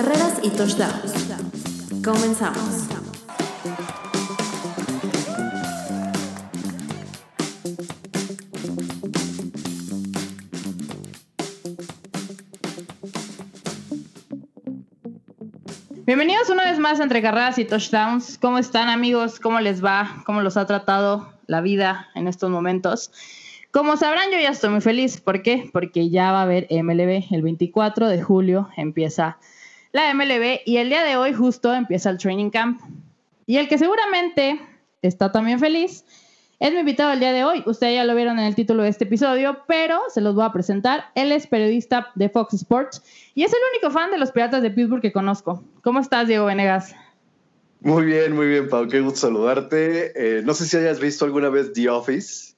carreras y touchdowns. Comenzamos. Bienvenidos una vez más a Entre Carreras y Touchdowns. ¿Cómo están amigos? ¿Cómo les va? ¿Cómo los ha tratado la vida en estos momentos? Como sabrán, yo ya estoy muy feliz. ¿Por qué? Porque ya va a haber MLB. El 24 de julio empieza la MLB y el día de hoy justo empieza el training camp. Y el que seguramente está también feliz es mi invitado el día de hoy. Ustedes ya lo vieron en el título de este episodio, pero se los voy a presentar. Él es periodista de Fox Sports y es el único fan de los Piratas de Pittsburgh que conozco. ¿Cómo estás, Diego Venegas? Muy bien, muy bien, Pau. Qué gusto saludarte. Eh, no sé si hayas visto alguna vez The Office,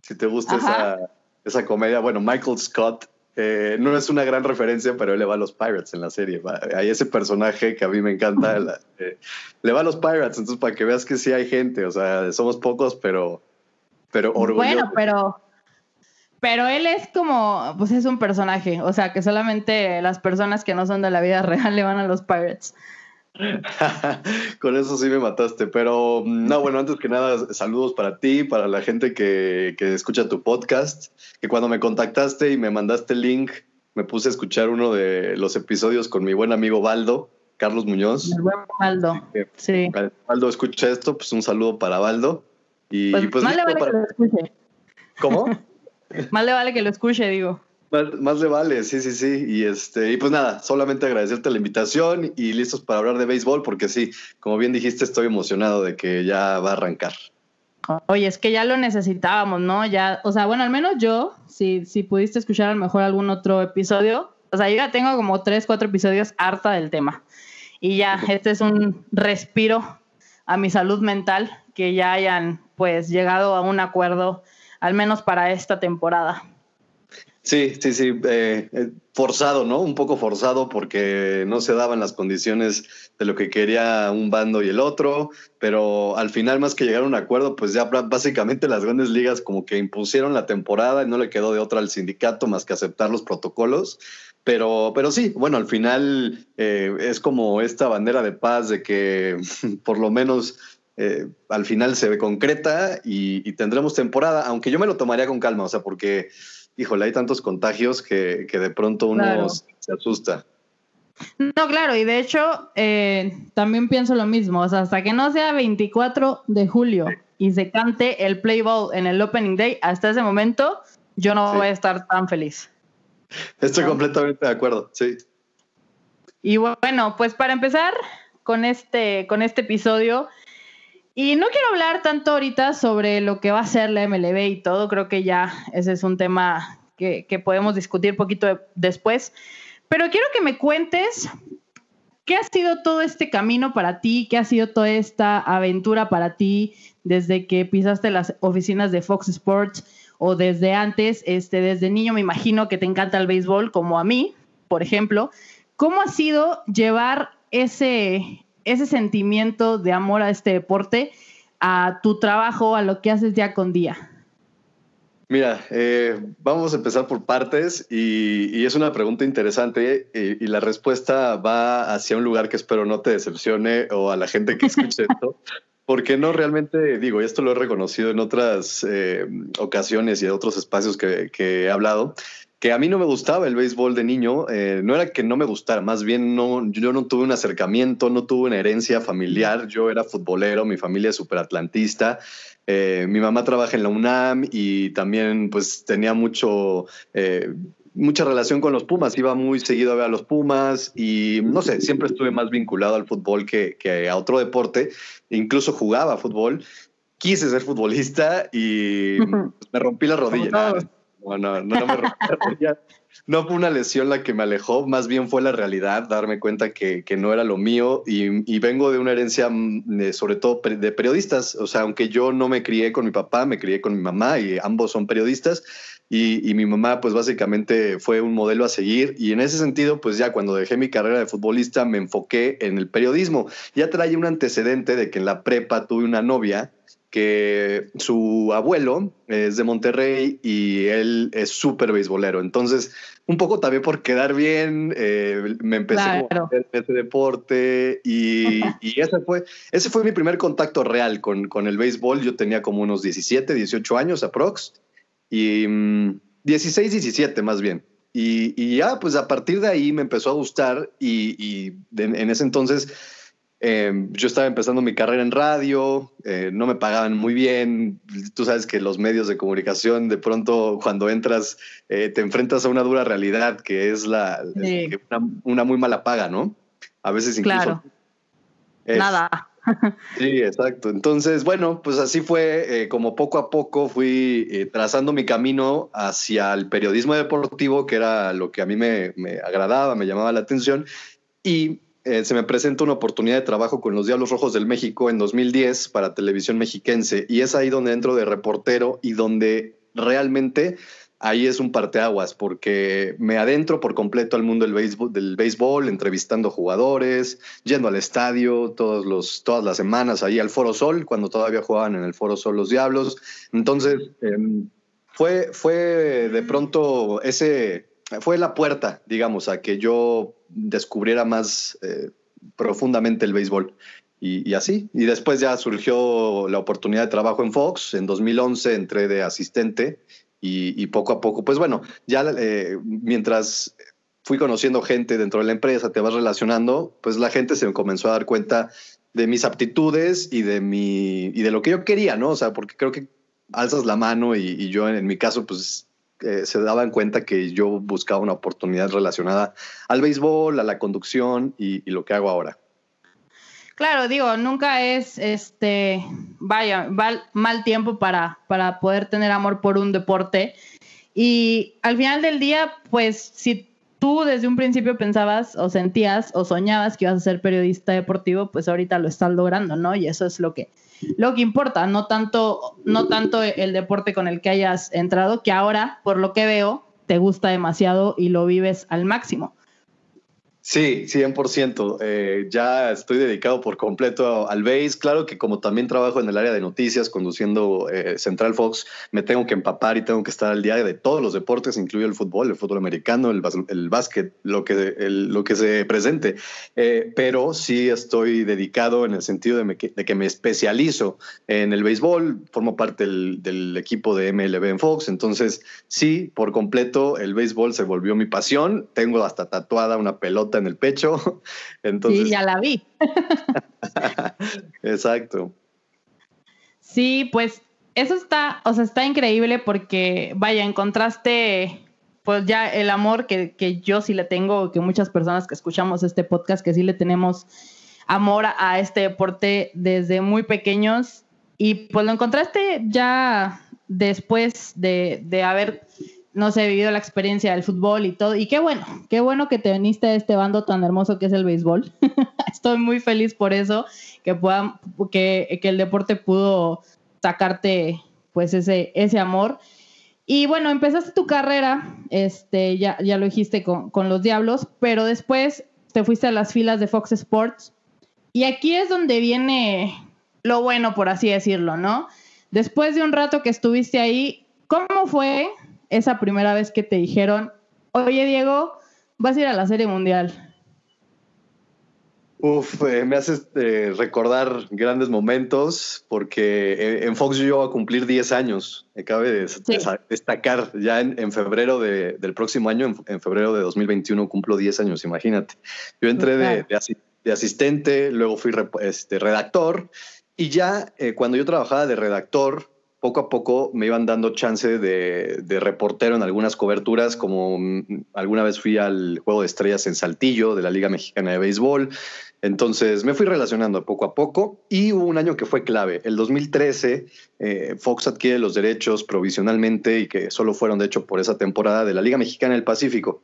si te gusta esa, esa, comedia. Bueno, Michael Scott eh, no es una gran referencia, pero él le va a los Pirates en la serie. Hay ese personaje que a mí me encanta. Eh, le va a los Pirates, entonces para que veas que sí hay gente, o sea, somos pocos, pero, pero orgulloso. Bueno, pero, pero él es como, pues es un personaje, o sea, que solamente las personas que no son de la vida real le van a los Pirates. Con eso sí me mataste, pero mm, no, bueno, antes que nada, saludos para ti, para la gente que, que, escucha tu podcast, que cuando me contactaste y me mandaste el link, me puse a escuchar uno de los episodios con mi buen amigo Baldo, Carlos Muñoz. El buen Baldo, sí. Baldo escucha esto, pues un saludo para Baldo. Y pues, pues más le vale que lo escuche. ¿Cómo? más le vale que lo escuche, digo. Más, le vale, sí, sí, sí. Y este, y pues nada, solamente agradecerte la invitación y listos para hablar de béisbol, porque sí, como bien dijiste, estoy emocionado de que ya va a arrancar. Oye, es que ya lo necesitábamos, ¿no? Ya, o sea, bueno, al menos yo, si, si pudiste escuchar a lo mejor algún otro episodio, o sea, yo ya tengo como tres, cuatro episodios harta del tema. Y ya, este es un respiro a mi salud mental, que ya hayan pues llegado a un acuerdo, al menos para esta temporada. Sí, sí, sí, eh, eh, forzado, ¿no? Un poco forzado porque no se daban las condiciones de lo que quería un bando y el otro, pero al final más que llegar a un acuerdo, pues ya básicamente las grandes ligas como que impusieron la temporada y no le quedó de otra al sindicato más que aceptar los protocolos. Pero, pero sí, bueno, al final eh, es como esta bandera de paz de que por lo menos al final se ve concreta y, y tendremos temporada, aunque yo me lo tomaría con calma, o sea, porque híjole, hay tantos contagios que, de pronto uno se asusta. No, claro, y de hecho eh, también pienso lo mismo, o sea, hasta que no sea 24 de julio y se cante el Play Ball en el Opening Day, hasta ese momento yo no voy a estar tan feliz. Estoy completamente de acuerdo, sí. Y bueno, pues para empezar con este, con este episodio, y no quiero hablar tanto ahorita sobre lo que va a ser la MLB y todo, creo que ya ese es un tema que, podemos discutir poquito después, pero quiero que me cuentes qué ha sido todo este camino para ti, qué ha sido toda esta aventura para ti desde que pisaste las oficinas de Fox Sports o desde antes, este, desde niño me imagino que te encanta el béisbol como a mí, por ejemplo. ¿Cómo ha sido llevar ese, ese sentimiento de amor a este deporte a tu trabajo, a lo que haces día con día? Mira, eh, vamos a empezar por partes y, es una pregunta interesante eh, y, la respuesta va hacia un lugar que espero no te decepcione o a la gente que escuche esto, porque no realmente digo, y esto lo he reconocido en otras eh, ocasiones y en otros espacios que, que he hablado, que a mí no me gustaba el béisbol de niño, eh, no era que no me gustara, más bien no, yo no tuve un acercamiento, no tuve una herencia familiar, yo era futbolero, mi familia es superatlantista, eh, mi mamá trabaja en la UNAM y también pues tenía mucho... Eh, mucha relación con los Pumas, iba muy seguido a ver a los Pumas y no sé, siempre estuve más vinculado al fútbol que, que a otro deporte, incluso jugaba fútbol, quise ser futbolista y me rompí la rodilla. No, no, no, me no fue una lesión la que me alejó, más bien fue la realidad, darme cuenta que, que no era lo mío y, vengo de una herencia mm, sobre todo de periodistas, o sea, aunque yo no me crié con mi papá, me crié con mi mamá y ambos son periodistas. Y, y, mi mamá pues básicamente fue un modelo a seguir. Y en ese sentido pues ya cuando dejé mi carrera de futbolista me enfoqué en el periodismo. Ya traía un antecedente de que en la prepa tuve una novia que su abuelo es de Monterrey y él es súper beisbolero. Entonces, un poco también por quedar bien, eh, me empecé a hacer ese deporte y, ese, fue, ese fue mi primer contacto real con, con, el béisbol. Yo tenía como unos 17, 18 años aprox y 16, mm, 17 más bien. Y, ya, pues a partir de ahí me empezó a gustar y, en ese entonces Em, yo estaba empezando mi carrera en radio, eh, no me pagaban muy bien. Tú sabes que los medios de comunicación, de pronto, cuando entras, eh, te enfrentas a una dura realidad que es la una, muy mala paga, ¿no? A veces incluso. Claro. Nada. Sí, exacto. Entonces, bueno, pues así fue eh, como poco a poco fui trazando mi camino hacia el periodismo deportivo, que era lo que a mí me, me agradaba, me llamaba la atención. Y eh, se me presenta una oportunidad de trabajo con los Diablos Rojos del México en 2010 para televisión mexiquense y es ahí donde entro de reportero y donde realmente ahí es un parteaguas porque me adentro por completo al mundo del béisbol, del béisbol entrevistando jugadores, yendo al estadio todos los, todas las semanas ahí al Foro Sol, cuando todavía jugaban en el Foro Sol los Diablos. Entonces, em, fue, fue de pronto ese, fue la puerta, digamos, a que yo descubriera más eh, profundamente el béisbol. Y, así. Y después ya surgió la oportunidad de trabajo en Fox. En 2011 entré de asistente y, poco a poco, pues bueno, ya eh, mientras fui conociendo gente dentro de la empresa, te vas relacionando, pues la gente se comenzó a dar cuenta de mis aptitudes y de mi y de lo que yo quería, ¿no? O sea, porque creo que alzas la mano y, y yo en mi caso, pues eh, se daban cuenta que yo buscaba una oportunidad relacionada al béisbol, a la conducción y, lo que hago ahora. Claro, digo, nunca es este, vaya, mal tiempo para, para poder tener amor por un deporte. Y al final del día, pues si tú desde un principio pensabas o sentías o soñabas que ibas a ser periodista deportivo, pues ahorita lo estás logrando, ¿no? Y eso es lo que, lo que importa, no tanto, no tanto el deporte con el que hayas entrado, que ahora, por lo que veo, te gusta demasiado y lo vives al máximo. Sí, 100%. Eh, ya estoy dedicado por completo al base. Claro que como también trabajo en el área de noticias, conduciendo eh, Central Fox, me tengo que empapar y tengo que estar al día de todos los deportes, incluido el fútbol, el fútbol americano, el, el básquet, lo que, lo que se presente. Eh, pero sí estoy dedicado en el sentido de, que me especializo en el béisbol, formo parte del, del equipo de MLB en Fox. Entonces, sí, por completo, el béisbol se volvió mi pasión. Tengo hasta tatuada una pelota en el pecho. Entonces... Sí, ya la vi. Exacto. Sí, pues eso está, o sea, está increíble porque, vaya, encontraste pues ya el amor que, que yo sí le tengo, que muchas personas que escuchamos este podcast, que sí le tenemos amor a este deporte desde muy pequeños y pues lo encontraste ya después de, de haber no sé, vivido la experiencia del fútbol y todo. Y qué bueno, qué bueno que te viniste a este bando tan hermoso que es el béisbol. Estoy muy feliz por eso, que, puedan, que, que el deporte pudo sacarte pues ese, ese amor. Y bueno, empezaste tu carrera, este, ya, ya lo dijiste con, con los Diablos, pero después te fuiste a las filas de Fox Sports. Y aquí es donde viene lo bueno, por así decirlo, ¿no? Después de un rato que estuviste ahí, ¿cómo fue esa primera vez que te dijeron, oye Diego, vas a ir a la Serie Mundial? Uf, eh, me haces eh, recordar grandes momentos porque eh, en Fox yo iba a cumplir 10 años. Me cabe de destacar ya en, febrero del próximo año, en, febrero de 2021, cumplo 10 años, imagínate. Yo entré de, de, asistente, luego fui este, redactor y ya cuando yo trabajaba de redactor, poco a poco me iban dando chance de, reportero en algunas coberturas, como mm, alguna vez fui al Juego de Estrellas en Saltillo de la Liga Mexicana de Béisbol. Entonces me fui relacionando poco a poco y hubo un año que fue clave. El 2013, eh, Fox adquiere los derechos provisionalmente y que solo fueron de hecho por esa temporada de la Liga Mexicana del Pacífico.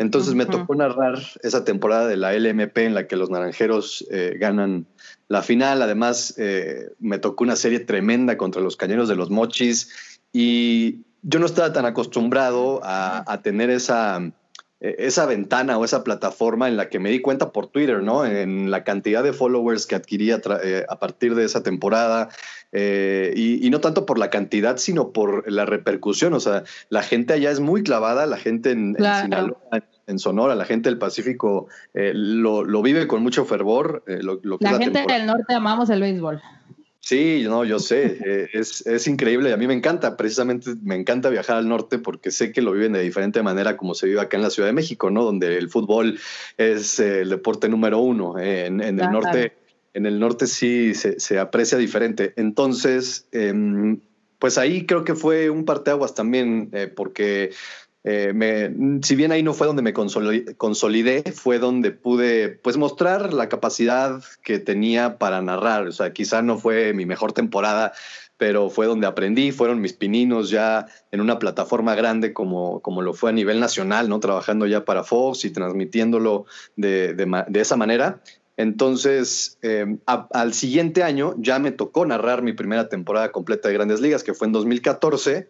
Entonces me tocó narrar esa temporada de la LMP en la que los naranjeros eh, ganan la final. Además, eh, me tocó una serie tremenda contra los cañeros de los mochis y yo no estaba tan acostumbrado a, tener esa, esa ventana o esa plataforma en la que me di cuenta por Twitter, ¿no? En la cantidad de followers que adquiría eh, a partir de esa temporada. Eh, y, no tanto por la cantidad, sino por la repercusión. O sea, la gente allá es muy clavada, la gente en, en Sonora, la gente del Pacífico lo, vive con mucho fervor. la gente del norte amamos el béisbol. Sí, no, yo sé, eh, es, es, increíble. A mí me encanta, precisamente me encanta viajar al norte porque sé que lo viven de diferente manera como se vive acá en la Ciudad de México, ¿no? Donde el fútbol es eh, el deporte número uno. en, el norte, en el norte sí se, aprecia diferente. Entonces, em, pues ahí creo que fue un parteaguas también, eh, porque eh, si bien ahí no fue donde me consolidé, fue donde pude pues mostrar la capacidad que tenía para narrar. O sea, quizá no fue mi mejor temporada, pero fue donde aprendí, fueron mis pininos ya en una plataforma grande como, como lo fue a nivel nacional, ¿no? Trabajando ya para Fox y transmitiéndolo de, de, esa manera. Entonces, eh, al siguiente año ya me tocó narrar mi primera temporada completa de Grandes Ligas, que fue en 2014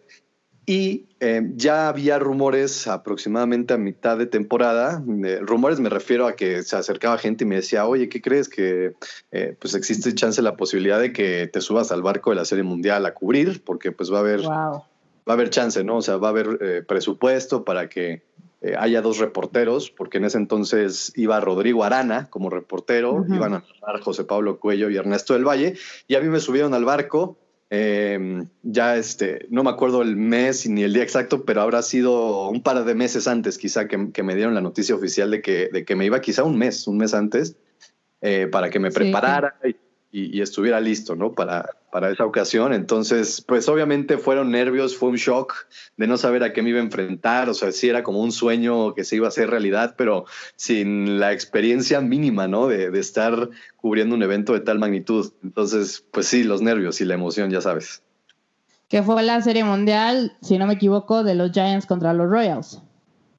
y eh, ya había rumores aproximadamente a mitad de temporada. rumores me refiero a que se acercaba gente y me decía, oye, ¿qué crees? Que eh, pues existe chance la posibilidad de que te subas al barco de la Serie Mundial a cubrir, porque pues va a haber, va a haber chance, ¿no? O sea, va a haber eh, presupuesto para que haya dos reporteros, porque en ese entonces iba Rodrigo Arana como reportero, iban a narrar José Pablo Cuello y Ernesto del Valle, y a mí me subieron al barco Em, ya este, no me acuerdo el mes ni el día exacto, pero habrá sido un par de meses antes quizá que, me dieron la noticia oficial de que, de que me iba quizá un mes, un mes antes, eh, para que me preparara y, estuviera listo, ¿no? Para, para esa ocasión. Entonces, pues obviamente fueron nervios, fue un shock de no saber a qué me iba a enfrentar, o sea, sí era como un sueño que se iba a hacer realidad, pero sin la experiencia mínima, ¿no? De, de estar cubriendo un evento de tal magnitud. Entonces, pues sí, los nervios y la emoción, ya sabes. Que fue la serie mundial, si no me equivoco, de los Giants contra los Royals.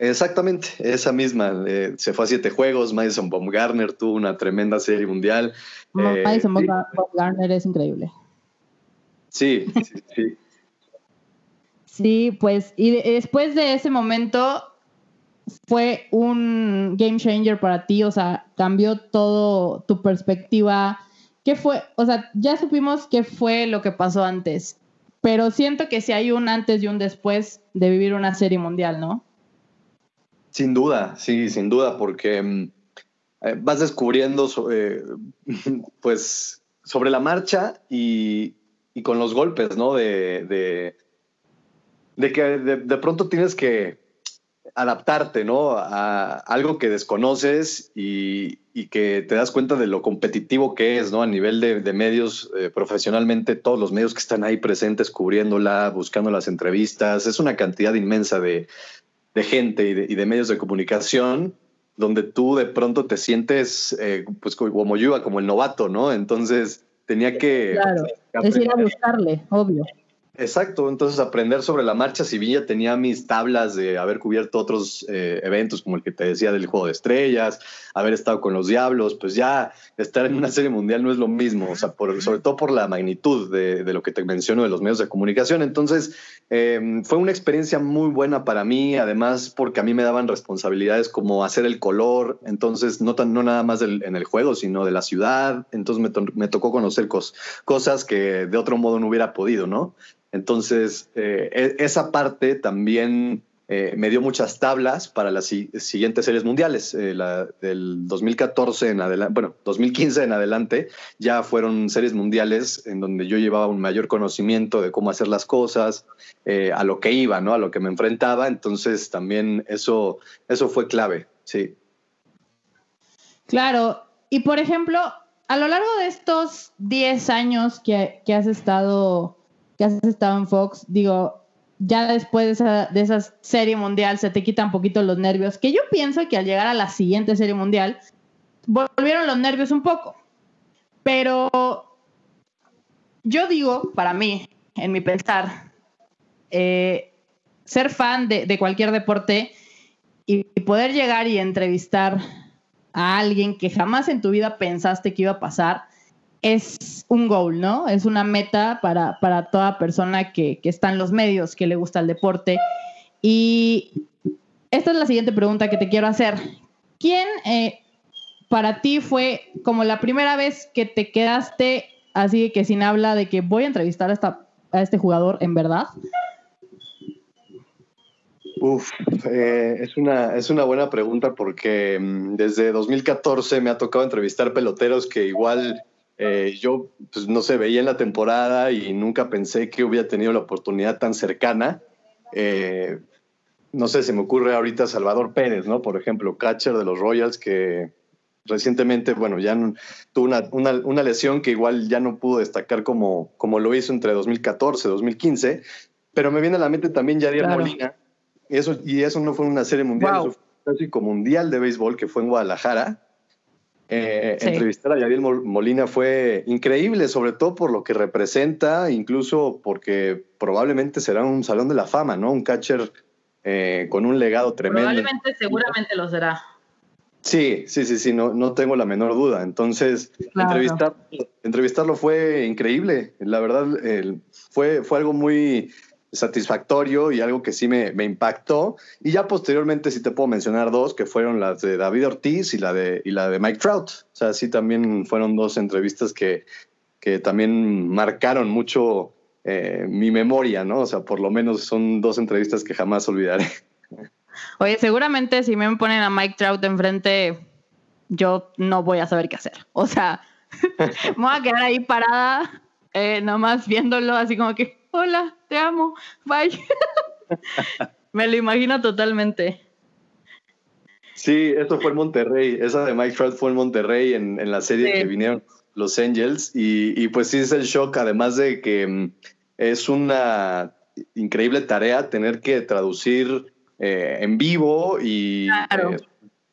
Exactamente, esa misma. Eh, se fue a siete juegos. Madison Baumgartner tuvo una tremenda serie mundial. Eh, Madison Baumgartner es increíble. Sí, sí, sí. sí, pues, y después de ese momento fue un game changer para ti, o sea, cambió todo tu perspectiva. ¿Qué fue? O sea, ya supimos qué fue lo que pasó antes, pero siento que si hay un antes y un después de vivir una serie mundial, ¿no? Sin duda, sí, sin duda, porque mm, eh, vas descubriendo eh, pues sobre la marcha y, con los golpes, ¿no? De, de, que de, pronto tienes que adaptarte, ¿no? A algo que desconoces y, que te das cuenta de lo competitivo que es, ¿no? A nivel de, medios, eh, profesionalmente, todos los medios que están ahí presentes cubriéndola, buscando las entrevistas, es una cantidad inmensa de, de gente y de, medios de comunicación donde tú de pronto te sientes eh, pues como yo, como el novato, ¿no? Entonces tenía que... Claro, es ir a buscarle, obvio. Exacto, entonces aprender sobre la marcha, si bien ya tenía mis tablas de haber cubierto otros eh, eventos como el que te decía del Juego de Estrellas, haber estado con los Diablos, pues ya estar en una serie mundial no es lo mismo, o sea, por, sobre todo por la magnitud de, lo que te menciono de los medios de comunicación. Entonces, em, fue una experiencia muy buena para mí, además porque a mí me daban responsabilidades como hacer el color, entonces no, tan, no nada más en el juego, sino de la ciudad, entonces me, tocó conocer cosas que de otro modo no hubiera podido, ¿no? Entonces, eh, e, esa parte también eh, me dio muchas tablas para las siguientes series mundiales. Eh, la del 2014 en adelante, bueno, 2015 en adelante, ya fueron series mundiales en donde yo llevaba un mayor conocimiento de cómo hacer las cosas, a lo que iba, ¿no? A lo que me enfrentaba. Entonces, también eso, eso fue clave, sí. Claro. Y por ejemplo, a lo largo de estos 10 años que, que has estado que has estado en Fox, digo, ya después de esa, de esa serie mundial se te quitan un poquito los nervios, que yo pienso que al llegar a la siguiente serie mundial, volvieron los nervios un poco. Pero yo digo, para mí, en mi pensar, eh, ser fan de, de, cualquier deporte y poder llegar y entrevistar a alguien que jamás en tu vida pensaste que iba a pasar, es un goal, ¿no? Es una meta para, para toda persona que, que, está en los medios, que le gusta el deporte. Y esta es la siguiente pregunta que te quiero hacer. ¿Quién eh, para ti fue como la primera vez que te quedaste así que sin habla de que voy a entrevistar a, esta, a este jugador en verdad? Uf, eh, es, una, es una buena pregunta porque mm, desde 2014 me ha tocado entrevistar peloteros que igual eh, yo, pues no sé, veía en la temporada y nunca pensé que hubiera tenido la oportunidad tan cercana. Eh, no sé, se me ocurre ahorita Salvador Pérez, ¿no? Por ejemplo, catcher de los Royals que recientemente, bueno, ya tuvo una, lesión que igual ya no pudo destacar como, como lo hizo entre 2014 y 2015, pero me viene a la mente también Yadier Molina, y eso, y eso no fue una serie mundial, eso fue un clásico mundial de béisbol que fue en Guadalajara, eh, entrevistar a Yadiel Molina fue increíble, sobre todo por lo que representa, incluso porque probablemente será un salón de la fama, ¿no? Un catcher eh, con un legado tremendo. Probablemente, seguramente lo será. Sí, sí, sí, sí, no, no tengo la menor duda. Entonces, entrevistarlo fue increíble. La verdad, fue, fue algo muy, satisfactorio y algo que sí me, impactó. Y ya posteriormente sí te puedo mencionar dos, que fueron las de David Ortiz y la de, y la de Mike Trout. O sea, sí también fueron dos entrevistas que, que también marcaron mucho eh, mi memoria, ¿no? O sea, por lo menos son dos entrevistas que jamás olvidaré. Oye, seguramente si me ponen a Mike Trout enfrente, yo no voy a saber qué hacer. O sea, me voy a quedar ahí parada, eh, nomás viéndolo así como que hola, te amo, bye. Me lo imagino totalmente. Sí, esto fue en Monterrey. Esa de Mike Trout fue en Monterrey en, la serie que vinieron los Angels. Y, pues sí es el shock, además de que mm, es una increíble tarea tener que traducir eh, en vivo y eh,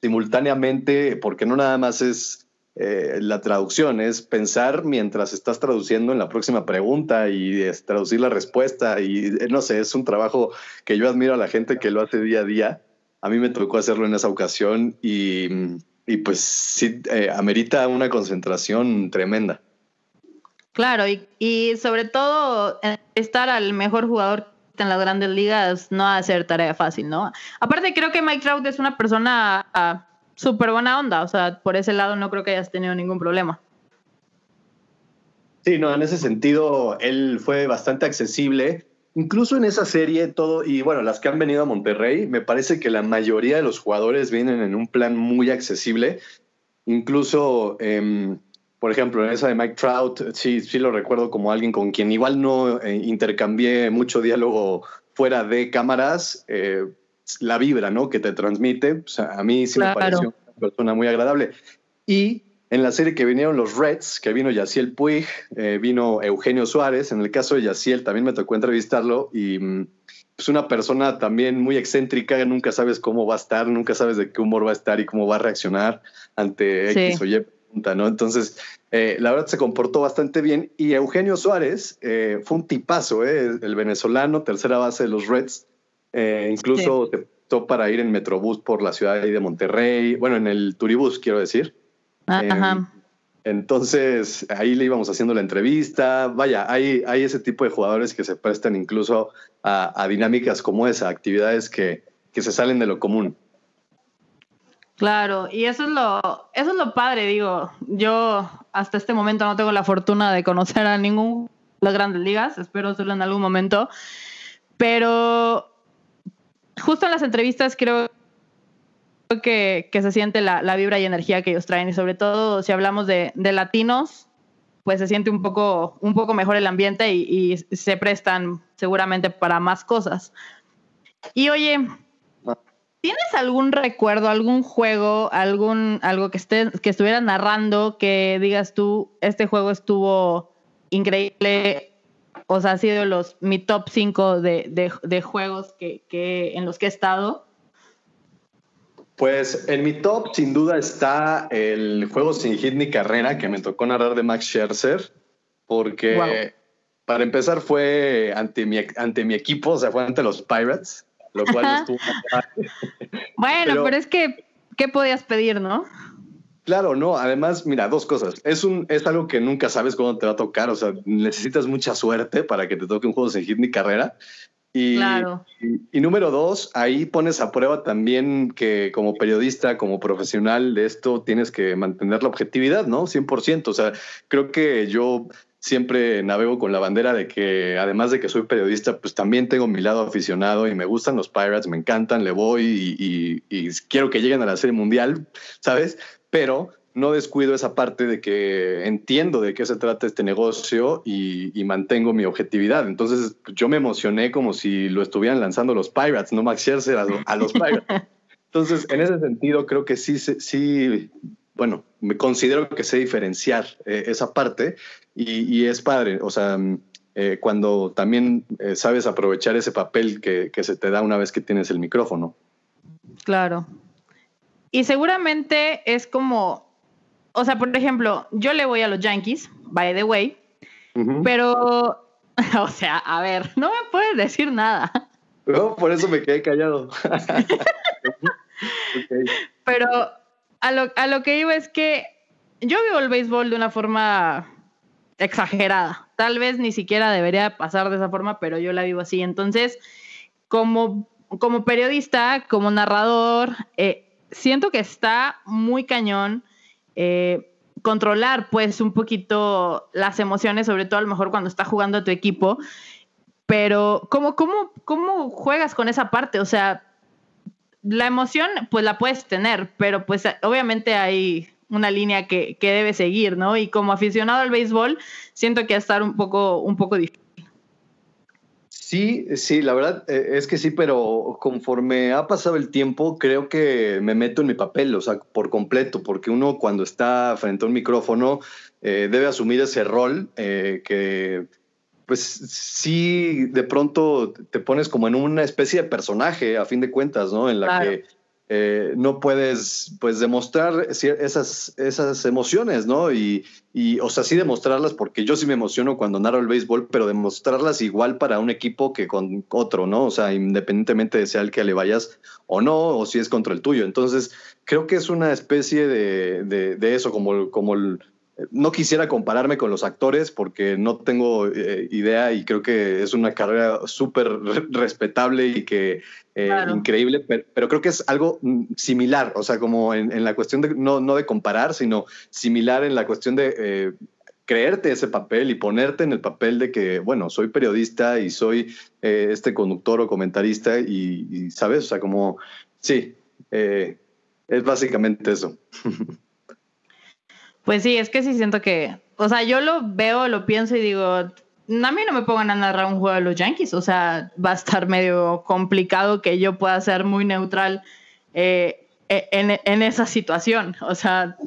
simultáneamente, porque no nada más es eh, la traducción, es pensar mientras estás traduciendo en la próxima pregunta y traducir la respuesta. Y eh, no sé, es un trabajo que yo admiro a la gente que lo hace día a día. A mí me tocó hacerlo en esa ocasión y, y pues sí, eh, amerita una concentración tremenda. Claro, y, y, sobre todo estar al mejor jugador en las grandes ligas no va a ser tarea fácil, ¿no? Aparte creo que Mike Trout es una persona ah, súper buena onda. O sea, por ese lado no creo que hayas tenido ningún problema. Sí, no, en ese sentido él fue bastante accesible. Incluso en esa serie, todo, y bueno, las que han venido a Monterrey, me parece que la mayoría de los jugadores vienen en un plan muy accesible. Incluso, em, por ejemplo, en esa de Mike Trout, sí, sí lo recuerdo como alguien con quien igual no eh, intercambié mucho diálogo fuera de cámaras, eh, la vibra, ¿no? Que te transmite. O sea, a mí sí me pareció una persona muy agradable. Y en la serie que vinieron los Reds, que vino Yaciel Puig, eh, vino Eugenio Suárez. En el caso de Yaciel también me tocó entrevistarlo y es mm, pues, una persona también muy excéntrica. Nunca sabes cómo va a estar, nunca sabes de qué humor va a estar y cómo va a reaccionar ante X o Y pregunta, ¿no? Entonces, eh, la verdad se comportó bastante bien. Y Eugenio Suárez eh, fue un tipazo, el venezolano, tercera base de los Reds eh, incluso se optó para ir en Metrobús por la ciudad de Monterrey, bueno, en el Turibús, quiero decir. Ah, em, entonces, ahí le íbamos haciendo la entrevista. Vaya, hay, hay ese tipo de jugadores que se prestan incluso a, dinámicas como esa, actividades que, que, se salen de lo común. Claro, y eso es lo, eso es lo padre, digo. Yo hasta este momento no tengo la fortuna de conocer a ningún de las grandes ligas, espero hacerlo en algún momento. Pero justo en las entrevistas creo que, se siente la, vibra y energía que ellos traen y sobre todo si hablamos de, latinos, pues se siente un poco, un poco mejor el ambiente y, se prestan seguramente para más cosas. Y oye, ¿tienes algún recuerdo, algún juego, algún, algo que, esté, que estuvieras narrando que digas tú, este juego estuvo increíble, o sea, ha sido los, mi top 5 de, juegos que, en los que he estado. Pues en mi top sin duda está el juego sin hit ni carrera que me tocó narrar de Max Scherzer, porque para empezar fue ante mi, ante mi equipo, o sea, fue ante los Pirates, lo cual estuvo... bueno, pero es que, ¿qué podías pedir, no? Claro, no. Además, mira, dos cosas. Es un, es algo que nunca sabes cuándo te va a tocar. O sea, necesitas mucha suerte para que te toque un juego sin hit ni carrera. Y, Claro. y, y número dos, ahí pones a prueba también que como periodista, como profesional de esto, tienes que mantener la objetividad, ¿no? 100%. O sea, creo que yo siempre navego con la bandera de que además de que soy periodista, pues también tengo mi lado aficionado y me gustan los Pirates, me encantan, le voy y, y- y quiero que lleguen a la Serie Mundial, ¿sabes? Pero no descuido esa parte de que entiendo de qué se trata este negocio y, y mantengo mi objetividad. Entonces yo me emocioné como si lo estuvieran lanzando los Pirates, no Max Scherzer a, lo- a los Pirates. Entonces, en ese sentido, creo que sí, sí, bueno, me considero que sé diferenciar eh, esa parte y, y es padre. O sea, mm, eh, cuando también eh, sabes aprovechar ese papel que, que se te da una vez que tienes el micrófono. Claro. Y seguramente es como, o sea, por ejemplo, yo le voy a los Yankees, by the way, pero, o sea, a ver, no me puedes decir nada, No, por eso me quedé callado. Pero a lo, a lo que iba es que yo vivo el béisbol de una forma exagerada. Tal vez ni siquiera debería pasar de esa forma, pero yo la vivo así. Entonces, como, como periodista, como narrador, eh, siento que está muy cañón eh, controlar pues un poquito las emociones, sobre todo a lo mejor cuando está jugando a tu equipo. Pero, ¿cómo, cómo, ¿cómo juegas con esa parte? O sea, la emoción pues la puedes tener, pero pues obviamente hay una línea que, que debe seguir, ¿no? Y como aficionado al béisbol, siento que va a estar un poco, un poco difícil. Sí, sí, la verdad eh, es que sí, pero conforme ha pasado el tiempo, creo que me meto en mi papel, o sea, por completo, porque uno cuando está frente a un micrófono eh, debe asumir ese rol eh, que, pues sí, de pronto te pones como en una especie de personaje, a fin de cuentas, ¿no? En la Claro. que eh, no puedes, pues, demostrar esas, esas emociones, ¿no? Y, y, o sea, sí demostrarlas, porque yo sí me emociono cuando narro el béisbol, pero demostrarlas igual para un equipo que con otro, ¿no? O sea, independientemente de sea el que le vayas o no, o si es contra el tuyo. Entonces, creo que es una especie de, de, de eso, como, como el, no quisiera compararme con los actores porque no tengo eh, idea y creo que es una carrera súper re- respetable y que eh, Claro. increíble, pero, pero creo que es algo mm, similar, o sea, como en, en la cuestión de, no, no de comparar, sino similar en la cuestión de eh, creerte ese papel y ponerte en el papel de que, bueno, soy periodista y soy eh, este conductor o comentarista y, y, ¿sabes? O sea, como, sí, es básicamente eso. Pues sí, es que sí siento que, o sea, yo lo veo, lo pienso y digo, a mí no me pongan a narrar un juego de los Yankees, o sea, va a estar medio complicado que yo pueda ser muy neutral eh, en, en esa situación. O sea,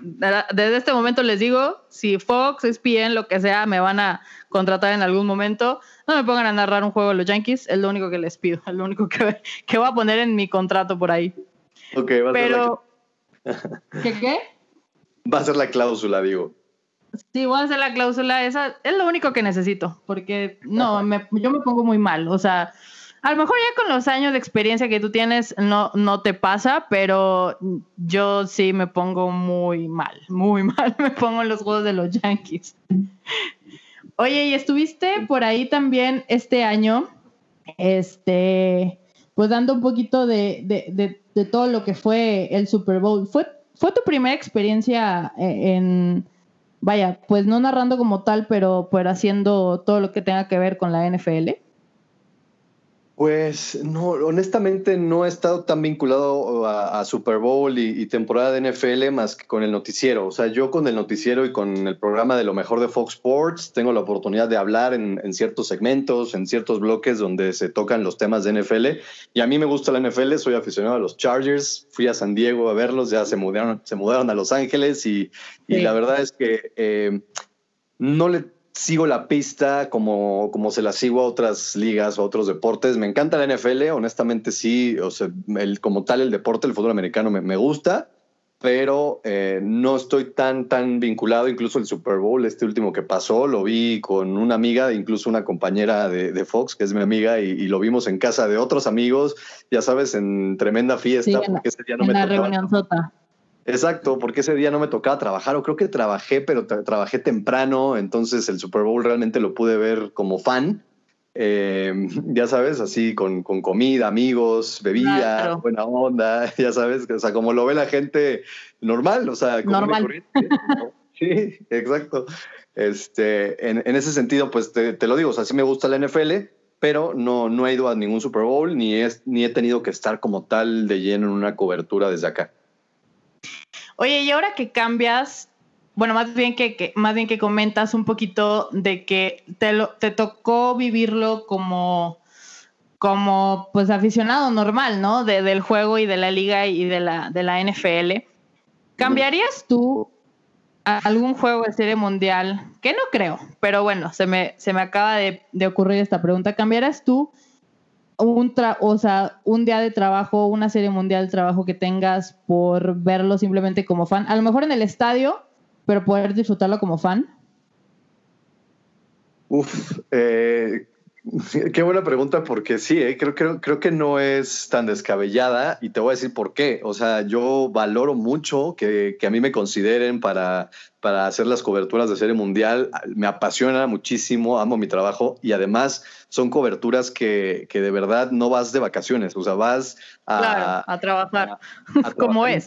desde este momento les digo, si Fox, ESPN, lo que sea, me van a contratar en algún momento, no me pongan a narrar un juego de los Yankees, es lo único que les pido, es lo único que, que voy a poner en mi contrato por ahí. Ok, va a Pero, ser la, ¿qué qué? va a ser la cláusula, digo. Sí, voy a hacer la cláusula, esa es lo único que necesito, porque no, me- yo me pongo muy mal, o sea, a lo mejor ya con los años de experiencia que tú tienes no, no te pasa, pero yo sí me pongo muy mal, muy mal me pongo en los juegos de los Yankees. Oye, y estuviste por ahí también este año, este, pues dando un poquito de, de, de- de todo lo que fue el Super Bowl. ¿Fue, fue tu primera experiencia eh, en, vaya, pues no narrando como tal, pero, pero haciendo todo lo que tenga que ver con la NFL? Pues no, honestamente no he estado tan vinculado a, a Super Bowl y, y temporada de NFL más que con el noticiero. O sea, yo con el noticiero y con el programa de lo mejor de Fox Sports tengo la oportunidad de hablar en, en ciertos segmentos, en ciertos bloques donde se tocan los temas de NFL. Y a mí me gusta la NFL, soy aficionado a los Chargers, fui a San Diego a verlos, ya se mudaron, se mudaron a Los Ángeles y, y Sí. la verdad es que eh, no le sigo la pista como, como se la sigo a otras ligas o a otros deportes. Me encanta la NFL, honestamente sí, o sea, el, como tal el deporte, el fútbol americano me, me gusta, pero eh, no estoy tan, tan vinculado, incluso el Super Bowl, este último que pasó, lo vi con una amiga, incluso una compañera de, de Fox, que es mi amiga, y, y lo vimos en casa de otros amigos, ya sabes, en tremenda fiesta, Sí, en la- porque ese día no en me la reunión sota. Exacto, porque ese día no me tocaba trabajar, o creo que trabajé, pero tra- trabajé temprano, entonces el Super Bowl realmente lo pude ver como fan. eh, ya sabes, así con, con comida, amigos, bebida, Claro. buena onda, ya sabes, o sea, como lo ve la gente normal, o sea, común y Normal. Sí, exacto. Este, en, en ese sentido, pues te, te lo digo, o sea, sí me gusta la NFL, pero no, no he ido a ningún Super Bowl ni, es, ni he tenido que estar como tal de lleno en una cobertura desde acá. Oye, y ahora que cambias, bueno, más bien que, más bien que comentas un poquito de que te, lo- te tocó vivirlo como, como pues aficionado normal, ¿no? De- del juego y de la liga y de la, de la NFL. ¿Cambiarías tú algún juego de serie mundial? Que no creo, pero bueno, se me, se me acaba de, de ocurrir esta pregunta. ¿Cambiarías tú un, tra- o sea, un día de trabajo, una serie mundial de trabajo que tengas por verlo simplemente como fan? A lo mejor en el estadio, pero poder disfrutarlo como fan. Uf, eh, qué buena pregunta porque sí, eh, creo, creo, creo que no es tan descabellada y te voy a decir por qué. O sea, yo valoro mucho que, que a mí me consideren para, para hacer las coberturas de serie mundial. Me apasiona muchísimo, amo mi trabajo y además son coberturas que, que de verdad no vas de vacaciones, o sea, vas a, claro, a trabajar. a Como trabajar es.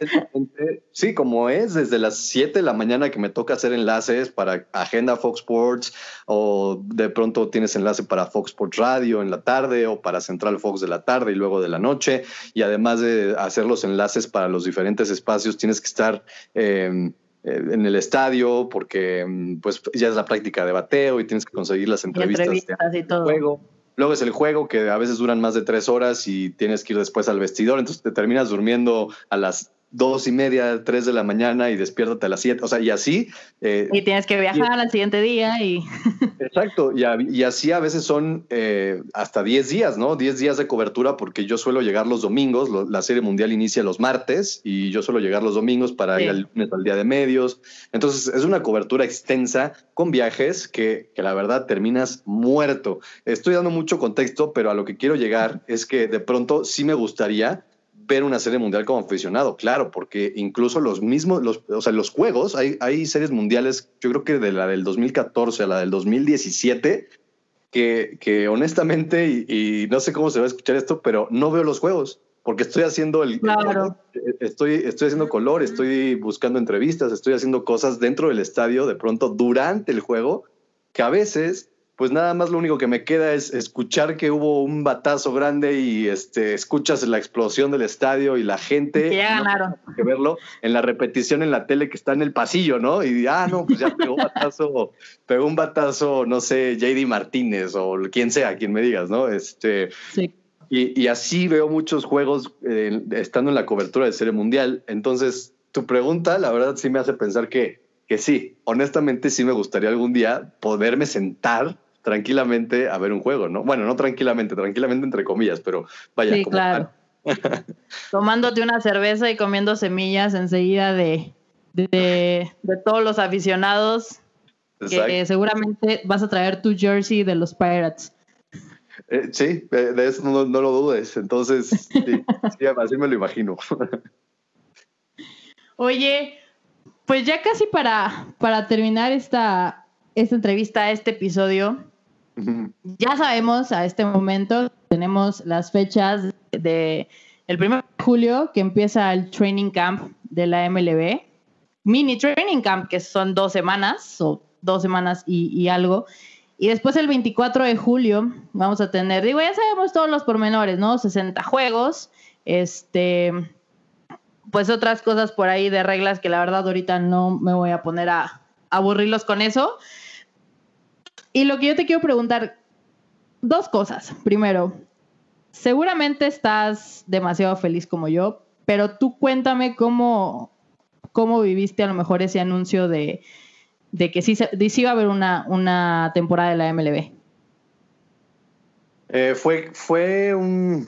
Sí, como es, desde las 7 de la mañana que me toca hacer enlaces para Agenda Fox Sports o de pronto tienes enlace para Fox Sports Radio en la tarde o para Central Fox de la tarde y luego de la noche. Y además de hacer los enlaces para los diferentes espacios, tienes que estar... eh, en el estadio porque mm, pues ya es la práctica de bateo y tienes que conseguir las Y entrevistas, de entrevistas y todo. juego. Luego es el juego que a veces duran más de tres horas y tienes que ir después al vestidor, entonces te terminas durmiendo a las dos y media, tres de la mañana y despiértate a las siete, o sea, y así. eh, Y tienes que viajar al siguiente día y Exacto, y, a- y así a veces son eh, hasta 10 días, ¿no? 10 días de cobertura porque yo suelo llegar los domingos, lo- la serie mundial inicia los martes y yo suelo llegar los domingos para Sí. ir al lunes al día de medios. Entonces es una cobertura extensa con viajes que, que la verdad terminas muerto. Estoy dando mucho contexto, pero a lo que quiero llegar es que de pronto sí me gustaría ver una serie mundial como aficionado, claro, porque incluso los mismos, los, o sea, los juegos, hay, hay series mundiales, yo creo que de la del 2014 a la del 2017, que, que honestamente, y, y no sé cómo se va a escuchar esto, pero no veo los juegos, porque estoy haciendo el... Claro. Estoy, estoy haciendo color, estoy buscando entrevistas, estoy haciendo cosas dentro del estadio, de pronto durante el juego, que a veces pues nada más lo único que me queda es escuchar que hubo un batazo grande y este, escuchas la explosión del estadio y la gente. ya no ganaron. tiene que verlo en la repetición en la tele que está en el pasillo, ¿no? Y ah, no, pues ya pegó un batazo, pegó un batazo, no sé, JD Martínez o quien sea, quien me digas, ¿no? Este, Sí. y, y así veo muchos juegos eh, estando en la cobertura de Serie Mundial. Entonces, tu pregunta, la verdad, sí me hace pensar que, que sí, honestamente sí me gustaría algún día poderme sentar tranquilamente a ver un juego, ¿no? Bueno, no tranquilamente, tranquilamente entre comillas, pero vaya, Sí, como claro. Tomándote una cerveza y comiendo semillas enseguida de, de, de todos los aficionados tal. que Exacto. seguramente vas a traer tu jersey de los Pirates. Eh, sí, eh, de eso no, no lo dudes. Entonces, sí, sí, así me lo imagino. Oye, pues ya casi para, para terminar esta, esta entrevista, este episodio, ya sabemos a este momento, tenemos las fechas de el 1 de julio que empieza el training camp de la MLB, mini training camp que son dos semanas o dos semanas y, y algo. Y después el 24 de julio vamos a tener, digo, ya sabemos todos los pormenores, ¿no? 60 juegos, este, pues otras cosas por ahí de reglas que la verdad ahorita no me voy a poner a aburrirlos con eso. Y lo que yo te quiero preguntar, dos cosas. Primero, seguramente estás demasiado feliz como yo, pero tú cuéntame cómo, cómo viviste a lo mejor ese anuncio de, de que sí, de sí iba a haber una, una temporada de la MLB. Eh, fue, fue un,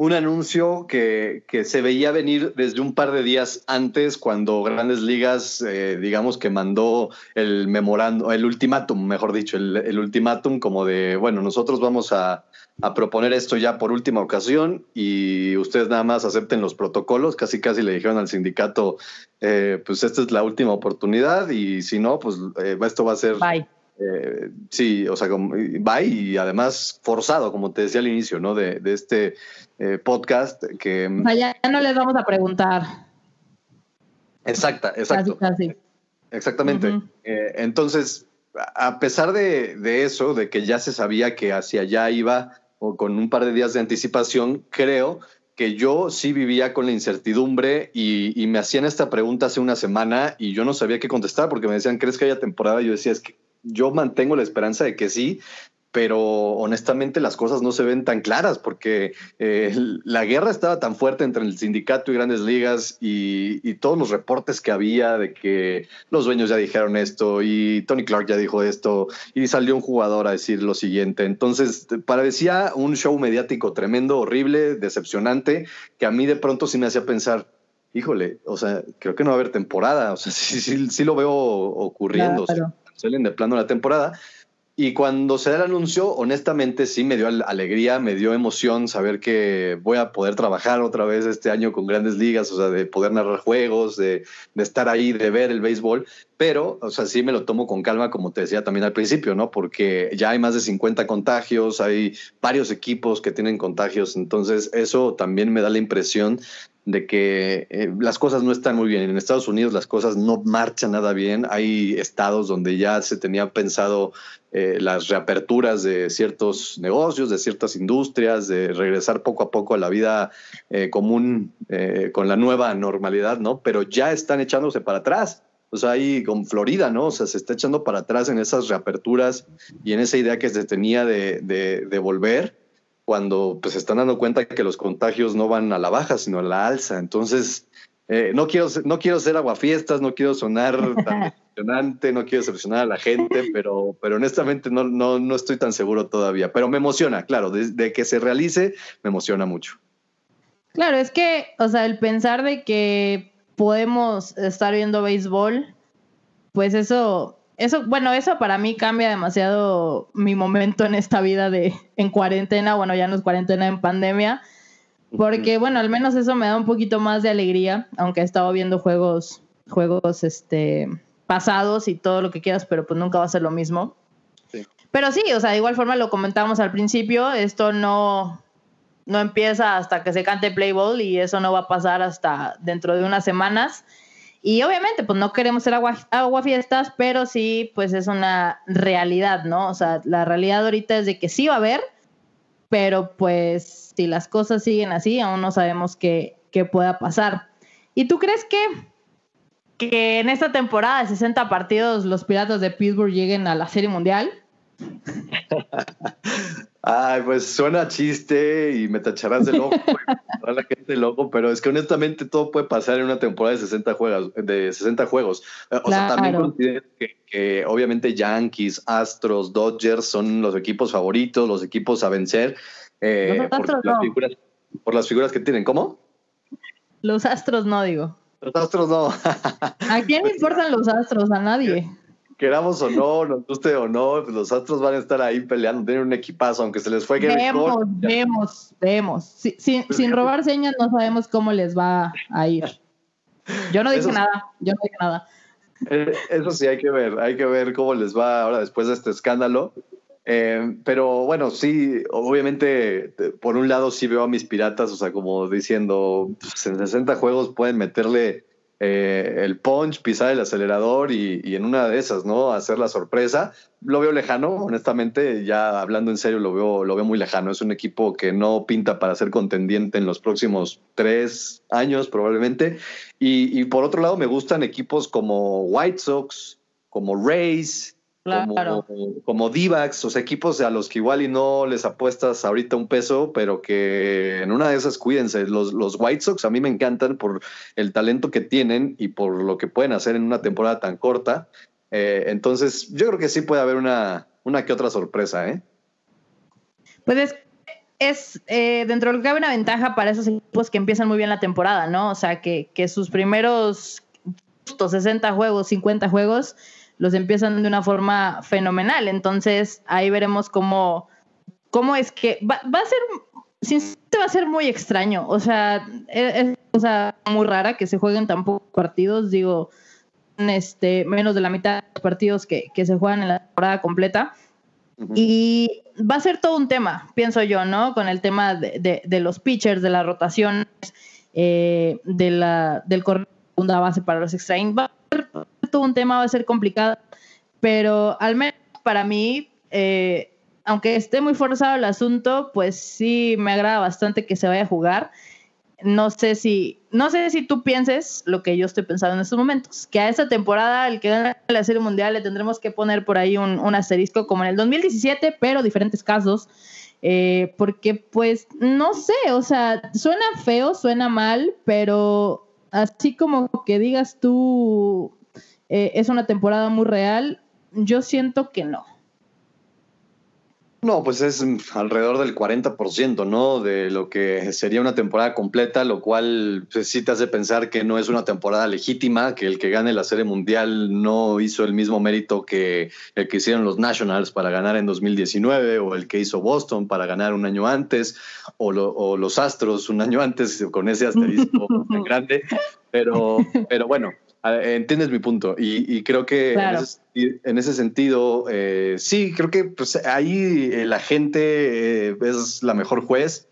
un anuncio que, que se veía venir desde un par de días antes, cuando Grandes Ligas, eh, digamos que mandó el memorando, el ultimátum, mejor dicho, el, el ultimátum como de, bueno, nosotros vamos a, a proponer esto ya por última ocasión y ustedes nada más acepten los protocolos. Casi, casi le dijeron al sindicato, eh, pues esta es la última oportunidad y si no, pues eh, esto va a ser Bye. Eh, sí, o sea, va y además forzado, como te decía al inicio, ¿no? De, este eh, podcast que... ya no les vamos a preguntar. Exacta, exacto. Exactamente. Eh, entonces, a pesar de, de, eso, de que ya se sabía que hacia allá iba o con un par de días de anticipación, creo que yo sí vivía con la incertidumbre y, me hacían esta pregunta hace una semana y yo no sabía qué contestar porque me decían, ¿crees que haya temporada? Y yo decía, es que yo mantengo la esperanza de que sí, pero honestamente las cosas no se ven tan claras porque eh, la guerra estaba tan fuerte entre el sindicato y grandes ligas y, todos los reportes que había de que los dueños ya dijeron esto y Tony Clark ya dijo esto y salió un jugador a decir lo siguiente. Entonces parecía un show mediático tremendo, horrible, decepcionante, que a mí de pronto sí me hacía pensar, híjole, o sea, creo que no va a haber temporada, o sea, sí, sí, sí lo veo ocurriendo, salen de plano la temporada. Y cuando se da el anuncio, honestamente sí me dio alegría, me dio emoción saber que voy a poder trabajar otra vez este año con grandes ligas, o sea, de poder narrar juegos, de, de, estar ahí, de ver el béisbol. Pero, o sea, sí me lo tomo con calma, como te decía también al principio, ¿no? Porque ya hay más de 50 contagios, hay varios equipos que tienen contagios. Entonces, eso también me da la impresión de que eh, las cosas no están muy bien. En Estados Unidos las cosas no marchan nada bien. Hay estados donde ya se tenía pensado eh, las reaperturas de ciertos negocios, de ciertas industrias, de regresar poco a poco a la vida eh, común con la nueva normalidad, ¿no? Pero ya están echándose para atrás. O sea, ahí con Florida, ¿no? O sea, se está echando para atrás en esas reaperturas y en esa idea que se tenía de, de volver cuando pues se están dando cuenta que los contagios no van a la baja, sino a la alza. Entonces, eh, no, quiero, no quiero ser aguafiestas, no quiero sonar tan decepcionante, no quiero decepcionar a la gente, pero, pero honestamente no, no, no estoy tan seguro todavía. Pero me emociona, claro, de, que se realice, me emociona mucho. Claro, es que, o sea, el pensar de que podemos estar viendo béisbol, pues eso eso, bueno, eso para mí cambia demasiado mi momento en esta vida de en cuarentena, bueno, ya no es cuarentena en pandemia, porque bueno, al menos eso me da un poquito más de alegría, aunque he estado viendo juegos, juegos este pasados y todo lo que quieras, pero pues nunca va a ser lo mismo. Pero sí, o sea, de igual forma lo comentamos al principio, esto no, no empieza hasta que se cante Play Ball y eso no va a pasar hasta dentro de unas semanas. Y obviamente, pues no queremos ser agua, fiestas, pero sí, pues es una realidad, ¿no? O sea, la realidad ahorita es de que sí va a haber, pero pues si las cosas siguen así, aún no sabemos qué, qué pueda pasar. ¿Y tú crees que, que en esta temporada de 60 partidos los Piratas de Pittsburgh lleguen a la Serie Mundial? Ay, pues suena chiste y me tacharás de loco, a la gente loco, pero es que honestamente todo puede pasar en una temporada de 60 juegos. De 60 juegos. Eh, o sea, también considero que, obviamente Yankees, Astros, Dodgers son los equipos favoritos, los equipos a vencer eh, por, las figuras, por las figuras que tienen. ¿Cómo? Los Astros no, digo. Los Astros no. ¿A quién le importan los Astros? A nadie queramos o no, nos guste o no, pues los Astros van a estar ahí peleando, tienen un equipazo, aunque se les fue Gary Vemos, vemos, vemos. sin, sin robar señas no sabemos cómo les va a ir. Yo no dije nada, yo no dije nada. Eh, eso sí, hay que ver, hay que ver cómo les va ahora después de este escándalo. Eh, pero bueno, sí, obviamente, por un lado sí veo a mis piratas, o sea, como diciendo, pues en 60 juegos pueden meterle eh, el punch, pisar el acelerador y, en una de esas, ¿no? Hacer la sorpresa. Lo veo lejano, honestamente, ya hablando en serio, lo veo, lo veo muy lejano. Es un equipo que no pinta para ser contendiente en los próximos tres años, probablemente. Y, y por otro lado, me gustan equipos como White Sox, como Rays, como, como Divax, o sea, equipos a los que igual y no les apuestas ahorita un peso, pero que en una de esas cuídense. Los, los White Sox a mí me encantan por el talento que tienen y por lo que pueden hacer en una temporada tan corta. Eh, entonces, yo creo que sí puede haber una, una que otra sorpresa, ¿eh? Pues es, es eh, dentro de lo que cabe una ventaja para esos equipos que empiezan muy bien la temporada, ¿no? O sea, que, que sus primeros 60 juegos, 50 juegos los empiezan de una forma fenomenal. Entonces ahí veremos cómo, cómo es que va, a ser, sinceramente va a ser muy extraño. O sea, es, cosa muy rara que se jueguen tan pocos partidos. Digo, este, menos de la mitad de los partidos que, se juegan en la temporada completa. Y va a ser todo un tema, pienso yo, ¿no? Con el tema de, los pitchers, de las rotaciones, eh, de la, del corredor segunda base para los extra Va a ser todo un tema, va a ser complicado, pero al menos para mí, eh, aunque esté muy forzado el asunto, pues sí me agrada bastante que se vaya a jugar. No sé si, no sé si tú pienses lo que yo estoy pensando en estos momentos, que a esta temporada, el que gane la Serie Mundial, le tendremos que poner por ahí un, asterisco como en el 2017, pero diferentes casos, eh, porque pues no sé, o sea, suena feo, suena mal, pero así como que digas tú, eh, es una temporada muy real, yo siento que no. No, pues es alrededor del 40%, ¿no? De lo que sería una temporada completa, lo cual pues, sí te hace pensar que no es una temporada legítima, que el que gane la Serie Mundial no hizo el mismo mérito que el que hicieron los Nationals para ganar en 2019, o el que hizo Boston para ganar un año antes, o, los Astros un año antes, con ese asterisco tan grande. Pero, pero bueno, Entiendes mi punto y, creo que en, ese, sentido, eh, sí, creo que pues, ahí eh, la gente eh, es la mejor juez,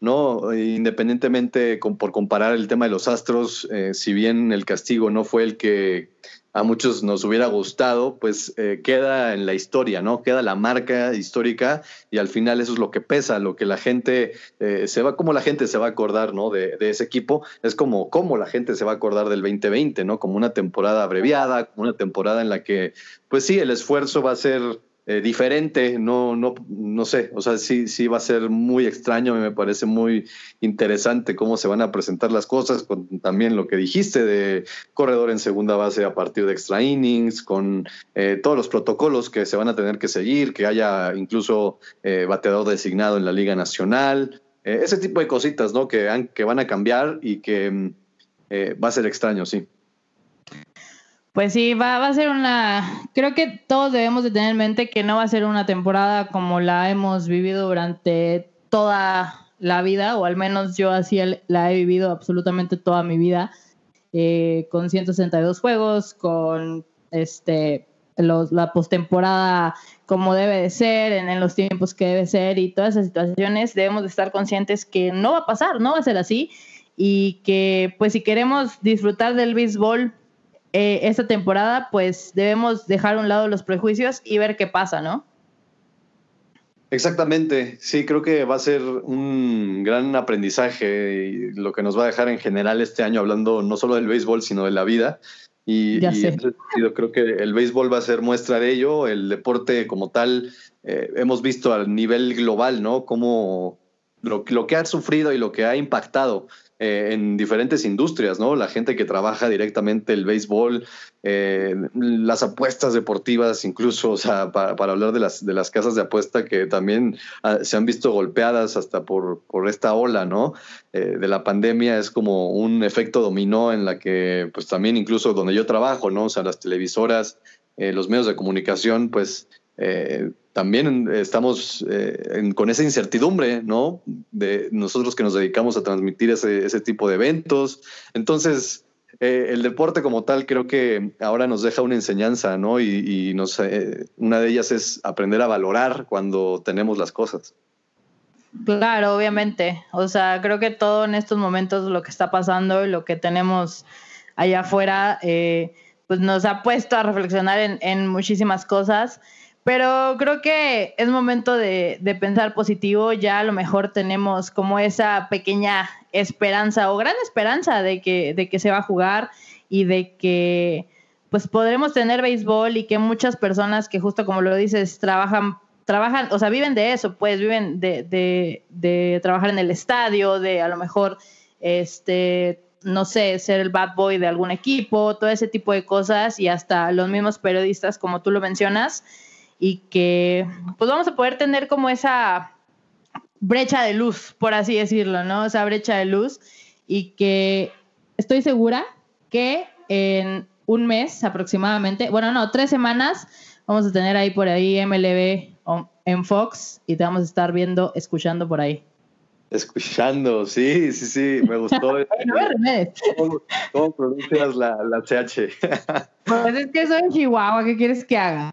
¿no? Independientemente por comparar el tema de los astros, si bien el castigo no fue el que a muchos nos hubiera gustado, pues eh, queda en la historia, ¿no? Queda la marca histórica y al final eso es lo que pesa, lo que la gente eh, se va, como la gente se va a acordar, ¿no? De, de, ese equipo, es como cómo la gente se va a acordar del 2020, ¿no? Como una temporada abreviada, como una temporada en la que, pues sí, el esfuerzo va a ser eh, diferente, no, no, no sé, o sea, sí, sí va a ser muy extraño, me parece muy interesante cómo se van a presentar las cosas, con también lo que dijiste de corredor en segunda base a partir de extra innings, con eh, todos los protocolos que se van a tener que seguir, que haya incluso eh, bateador designado en la Liga Nacional, ese tipo de cositas, ¿no? Que, que van a cambiar y que mm, va a ser extraño, sí. Pues sí, va, a ser una... Creo que todos debemos de tener en mente que no va a ser una temporada como la hemos vivido durante toda la vida, o al menos yo así la he vivido absolutamente toda mi vida, eh, con 162 juegos, con este los, la postemporada como debe de ser, en, en, los tiempos que debe ser y todas esas situaciones, debemos de estar conscientes que no va a pasar, no va a ser así y que pues si queremos disfrutar del béisbol eh, esta temporada, pues debemos dejar a un lado los prejuicios y ver qué pasa, ¿no? Exactamente, sí, creo que va a ser un gran aprendizaje y lo que nos va a dejar en general este año hablando no solo del béisbol, sino de la vida. Y, ya creo que el béisbol va a ser muestra de ello, el deporte como tal, eh, hemos visto a nivel global, ¿no? Cómo lo, lo que ha sufrido y lo que ha impactado eh, en diferentes industrias, ¿no? La gente que trabaja directamente el béisbol, eh, las apuestas deportivas, incluso, o sea, para, hablar de las, de las casas de apuesta que también ah, se han visto golpeadas hasta por, por esta ola, ¿no? Eh, de la pandemia es como un efecto dominó en la que, pues también incluso donde yo trabajo, ¿no? O sea, las televisoras, los medios de comunicación, pues también estamos eh, con esa incertidumbre, ¿no? De nosotros que nos dedicamos a transmitir ese, ese tipo de eventos. Entonces, eh, el deporte como tal creo que ahora nos deja una enseñanza, ¿no? Y, y nos, eh, una de ellas es aprender a valorar cuando tenemos las cosas. Claro, obviamente. O sea, creo que todo en estos momentos lo que está pasando y lo que tenemos allá afuera, pues nos ha puesto a reflexionar en, en muchísimas cosas. Pero creo que es momento de, pensar positivo. Ya a lo mejor tenemos como esa pequeña esperanza o gran esperanza de que, de que se va a jugar y de que pues podremos tener béisbol y que muchas personas que justo como lo dices trabajan trabajan, o sea, viven de eso, pues viven de, de, de trabajar en el estadio, de a lo mejor, este, no sé, ser el bad boy de algún equipo, todo ese tipo de cosas y hasta los mismos periodistas, como tú lo mencionas, y que pues vamos a poder tener como esa brecha de luz, por así decirlo, ¿no? Esa brecha de luz y que estoy segura que en un mes aproximadamente, bueno, no, tres semanas, vamos a tener ahí por ahí MLB en Fox y te vamos a estar viendo, escuchando por ahí. Escuchando, sí, sí, sí, me gustó. no me ¿Cómo, cómo pronuncias la, la CH? pues es que soy Chihuahua, ¿qué quieres que haga?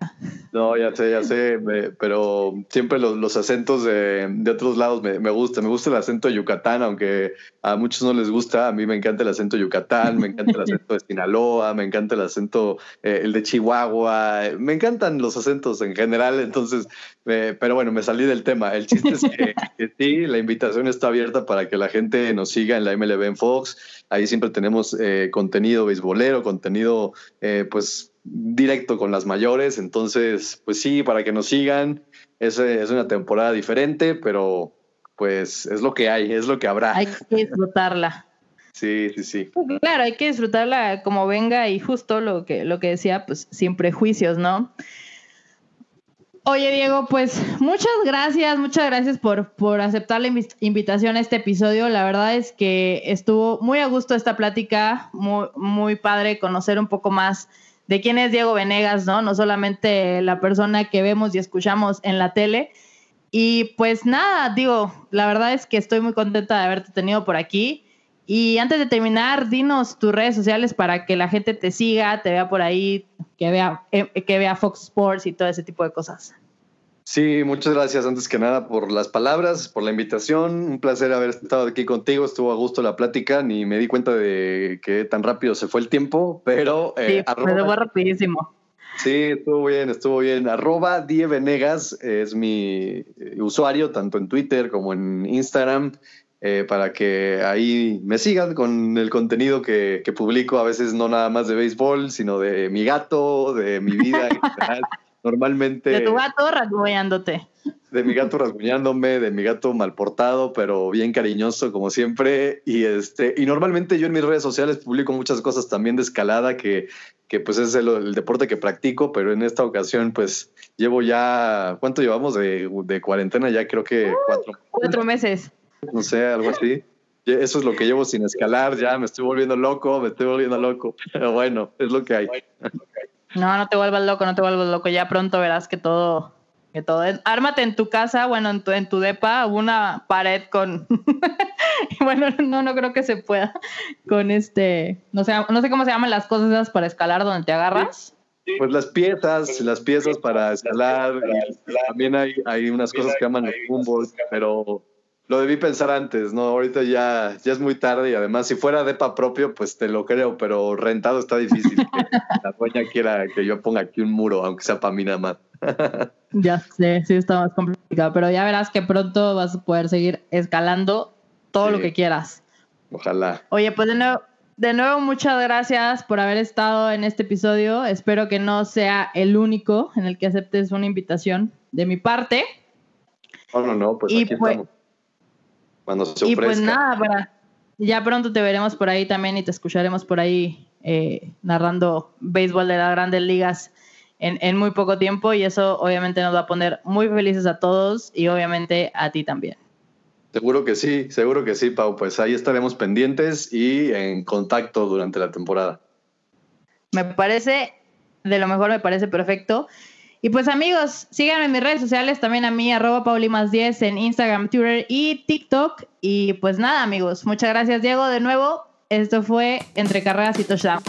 No, ya sé, ya sé, pero siempre los, acentos de, otros lados me, me gusta. Me gusta el acento de Yucatán, aunque a muchos no les gusta. A mí me encanta el acento de Yucatán, me encanta el acento de Sinaloa, me encanta el acento, eh, el de Chihuahua. Me encantan los acentos en general, entonces, eh, pero bueno, me salí del tema. El chiste es que, que sí, la invitación está abierta para que la gente nos siga en la MLB en Fox. Ahí siempre tenemos eh, contenido beisbolero, contenido, eh, pues directo con las mayores. Entonces, pues sí, para que nos sigan, es, es una temporada diferente, pero pues es lo que hay, es lo que habrá. Hay que disfrutarla. Sí, sí, sí. Claro, hay que disfrutarla como venga y justo lo que, lo que decía, pues sin prejuicios, ¿no? Oye, Diego, pues muchas gracias, muchas gracias por, por aceptar la invitación a este episodio. La verdad es que estuvo muy a gusto esta plática, muy, muy padre conocer un poco más de quién es Diego Venegas, ¿no? No solamente la persona que vemos y escuchamos en la tele. Y pues nada, digo, la verdad es que estoy muy contenta de haberte tenido por aquí. Y antes de terminar, dinos tus redes sociales para que la gente te siga, te vea por ahí, que vea, eh, que vea Fox Sports y todo ese tipo de cosas. Sí, muchas gracias antes que nada por las palabras, por la invitación. Un placer haber estado aquí contigo. Estuvo a gusto la plática. Ni me di cuenta de que tan rápido se fue el tiempo, pero... Eh, sí, arroba, fue rapidísimo. Sí, estuvo bien, estuvo bien. Arroba Die Venegas es mi usuario, tanto en Twitter como en Instagram, eh, para que ahí me sigan con el contenido que, que publico, a veces no nada más de béisbol, sino de mi gato, de mi vida en general. Normalmente. De tu gato rasguñándote. De mi gato rasguñándome, de mi gato mal portado, pero bien cariñoso, como siempre. Y este, y normalmente yo en mis redes sociales publico muchas cosas también de escalada, que, que pues es el, deporte que practico, pero en esta ocasión, pues llevo ya. ¿Cuánto llevamos de, de cuarentena? Ya creo que cuatro. Cuatro meses. No sé, algo así. Eso es lo que llevo sin escalar, ya me estoy volviendo loco, me estoy volviendo loco. Pero bueno, es lo que hay. No, no te vuelvas loco, no te vuelvas loco. Ya pronto verás que todo, que todo. Ármate en tu casa, bueno, en tu, en tu depa, una pared con. bueno, no, no creo que se pueda. Con este. No sé, no sé cómo se llaman las cosas esas para escalar donde te agarras. Pues las piezas, las piezas para escalar. también hay, hay unas cosas que llaman fútbol, pero lo debí pensar antes, ¿no? Ahorita ya, ya es muy tarde y además si fuera depa propio, pues te lo creo, pero rentado está difícil que la dueña quiera que yo ponga aquí un muro, aunque sea para mí nada más. ya sé, sí está más complicado, pero ya verás que pronto vas a poder seguir escalando todo lo que quieras. Ojalá. Oye, pues de nuevo, de nuevo muchas gracias por haber estado en este episodio. Espero que no sea el único en el que aceptes una invitación de mi parte. No, no, no, pues aquí pues, estamos y pues nada, ya pronto te veremos por ahí también y te escucharemos por ahí eh, narrando béisbol de las grandes ligas en, en, muy poco tiempo y eso obviamente nos va a poner muy felices a todos y obviamente a ti también. Seguro que sí, seguro que sí, Pau. Pues ahí estaremos pendientes y en contacto durante la temporada. Me parece, de lo mejor me parece perfecto. Y pues amigos, síganme en mis redes sociales, también a mí, arroba paulimas10 en Instagram, Twitter y TikTok. Y pues nada amigos, muchas gracias Diego de nuevo. Esto fue Entre Carreras y Touchdown.